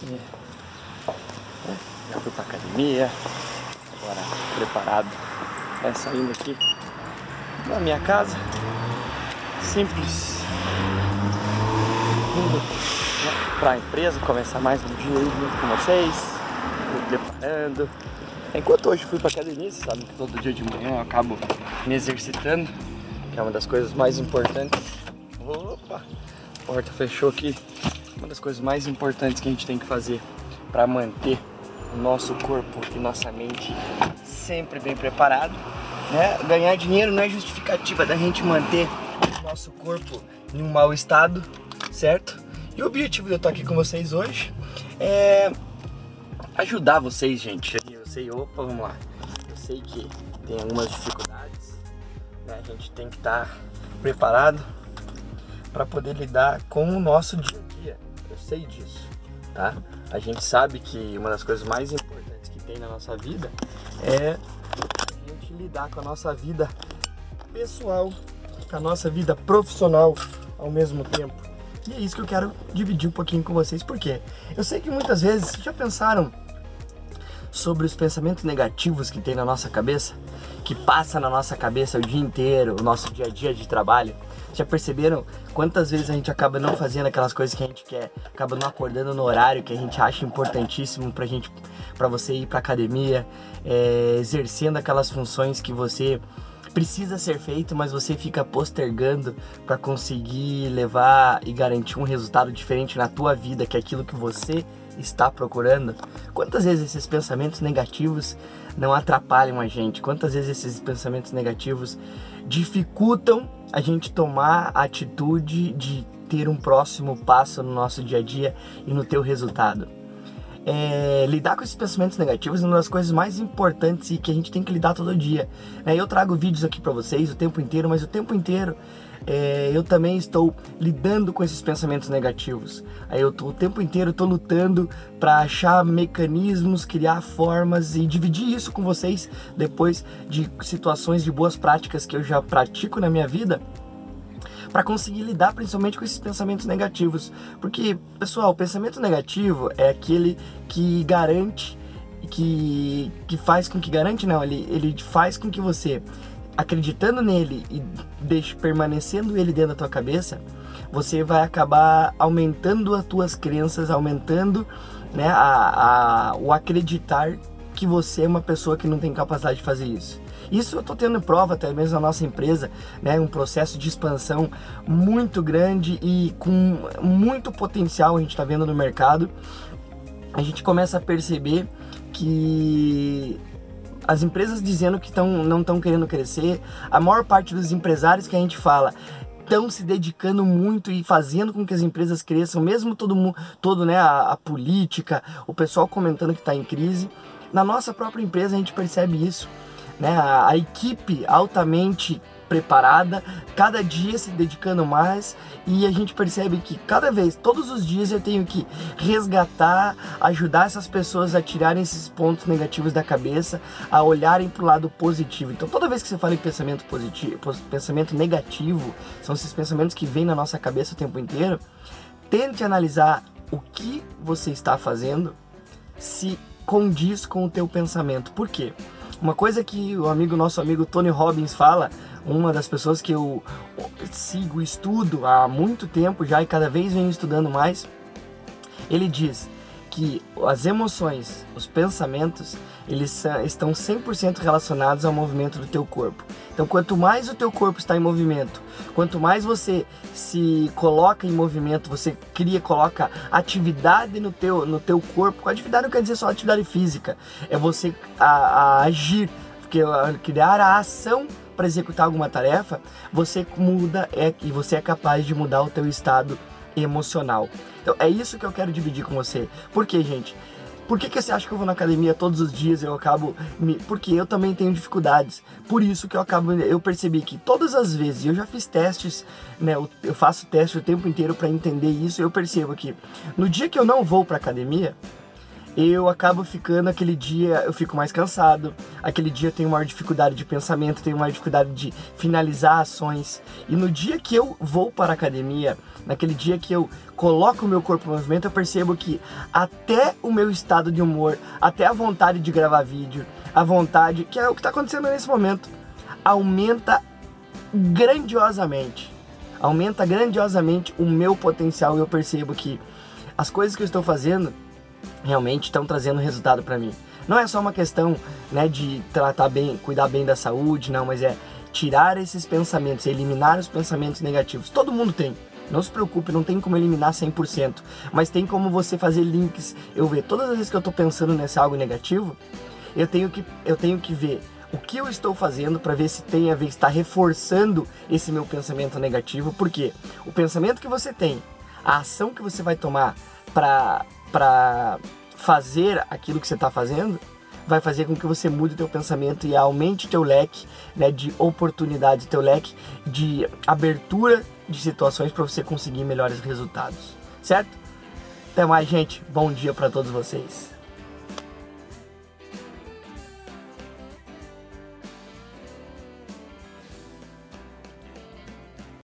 É, já fui pra academia, agora preparado é saindo aqui da minha casa. Simples. Indo pra empresa, começar mais um dia aí junto com vocês, me preparando. Enquanto hoje fui pra academia, você sabe que todo dia de manhã eu acabo me exercitando, que é uma das coisas mais importantes. Opa! A porta fechou aqui. Uma das coisas mais importantes que a gente tem que fazer para manter o nosso corpo e nossa mente sempre bem preparado. Né? Ganhar dinheiro não é justificativa da gente manter o nosso corpo em um mau estado, certo? E o objetivo de eu estar aqui com vocês hoje é ajudar vocês, gente. Eu sei, opa, vamos lá. Eu sei que tem algumas dificuldades, né? A gente tem que estar preparado para poder lidar com o nosso dia a dia. Sei disso, tá? A gente sabe que uma das coisas mais importantes que tem na nossa vida é a gente lidar com a nossa vida pessoal, com a nossa vida profissional ao mesmo tempo. E é isso que eu quero dividir um pouquinho com vocês, porque eu sei que muitas vezes já pensaram sobre os pensamentos negativos que tem na nossa cabeça, que passa na nossa cabeça o dia inteiro, o nosso dia a dia de trabalho. Já perceberam quantas vezes a gente acaba não fazendo aquelas coisas que a gente quer, acaba não acordando no horário que a gente acha importantíssimo pra gente, para você ir pra academia, é, exercendo aquelas funções que você precisa ser feito, mas você fica postergando para conseguir levar e garantir um resultado diferente na tua vida, que é aquilo que você está procurando? Quantas vezes esses pensamentos negativos não atrapalham a gente? Quantas vezes esses pensamentos negativos dificultam a gente tomar a atitude de ter um próximo passo no nosso dia a dia e no teu resultado? É, lidar com esses pensamentos negativos é uma das coisas mais importantes e que a gente tem que lidar todo dia. É, eu trago vídeos aqui para vocês o tempo inteiro, mas o tempo inteiro é, eu também estou lidando com esses pensamentos negativos. Aí eu tô, o tempo inteiro estou lutando para achar mecanismos, criar formas e dividir isso com vocês depois de situações de boas práticas que eu já pratico na minha vida para conseguir lidar principalmente com esses pensamentos negativos. Porque, pessoal, o pensamento negativo é aquele que garante que, que faz com que garante não, ele, ele faz com que você acreditando nele e deixe, permanecendo ele dentro da tua cabeça, você vai acabar aumentando as tuas crenças, aumentando né, a, a, o acreditar que você é uma pessoa que não tem capacidade de fazer isso. Isso eu estou tendo prova até mesmo na nossa empresa, né, um processo de expansão muito grande e com muito potencial a gente está vendo no mercado. A gente começa a perceber que as empresas dizendo que tão, não estão querendo crescer, a maior parte dos empresários que a gente fala estão se dedicando muito e fazendo com que as empresas cresçam, mesmo todo mundo, todo né, a, a política, o pessoal comentando que está em crise. Na nossa própria empresa a gente percebe isso, né? A, a equipe altamente preparada, cada dia se dedicando mais e a gente percebe que cada vez, todos os dias eu tenho que resgatar, ajudar essas pessoas a tirarem esses pontos negativos da cabeça, a olharem para o lado positivo. Então toda vez que você fala em pensamento positivo, pensamento negativo, são esses pensamentos que vêm na nossa cabeça o tempo inteiro, tente analisar o que você está fazendo se condiz com o teu pensamento. Por quê? Uma coisa que o amigo nosso amigo Tony Robbins fala uma das pessoas que eu sigo, estudo há muito tempo já e cada vez venho estudando mais. Ele diz que as emoções, os pensamentos, eles estão 100% relacionados ao movimento do teu corpo. Então, quanto mais o teu corpo está em movimento, quanto mais você se coloca em movimento, você cria, coloca atividade no teu, no teu corpo. Atividade não quer dizer só atividade física, é você a, a agir, porque criar a ação para executar alguma tarefa, você muda é, e você é capaz de mudar o teu estado emocional. Então é isso que eu quero dividir com você. Por quê, gente? Por que, que você acha que eu vou na academia todos os dias eu acabo me... Porque eu também tenho dificuldades. Por isso que eu acabo. Eu percebi que todas as vezes, eu já fiz testes, né? Eu faço teste o tempo inteiro para entender isso. Eu percebo que no dia que eu não vou para academia, eu acabo ficando aquele dia, eu fico mais cansado, aquele dia eu tenho maior dificuldade de pensamento, tenho maior dificuldade de finalizar ações. E no dia que eu vou para a academia, naquele dia que eu coloco o meu corpo em movimento, eu percebo que até o meu estado de humor, até a vontade de gravar vídeo, a vontade, que é o que está acontecendo nesse momento, aumenta grandiosamente. Aumenta grandiosamente o meu potencial e eu percebo que as coisas que eu estou fazendo realmente estão trazendo resultado para mim. Não é só uma questão né, de tratar bem, cuidar bem da saúde, não, mas é tirar esses pensamentos, eliminar os pensamentos negativos. Todo mundo tem. Não se preocupe, não tem como eliminar 100%, mas tem como você fazer links. Eu ver todas as vezes que eu estou pensando nesse algo negativo, eu tenho que eu tenho que ver o que eu estou fazendo para ver se tem a ver está reforçando esse meu pensamento negativo, porque o pensamento que você tem, a ação que você vai tomar para para fazer aquilo que você está fazendo, vai fazer com que você mude o teu pensamento e aumente teu leque né, de oportunidades, teu leque de abertura de situações para você conseguir melhores resultados, certo? Até mais, gente. Bom dia para todos vocês.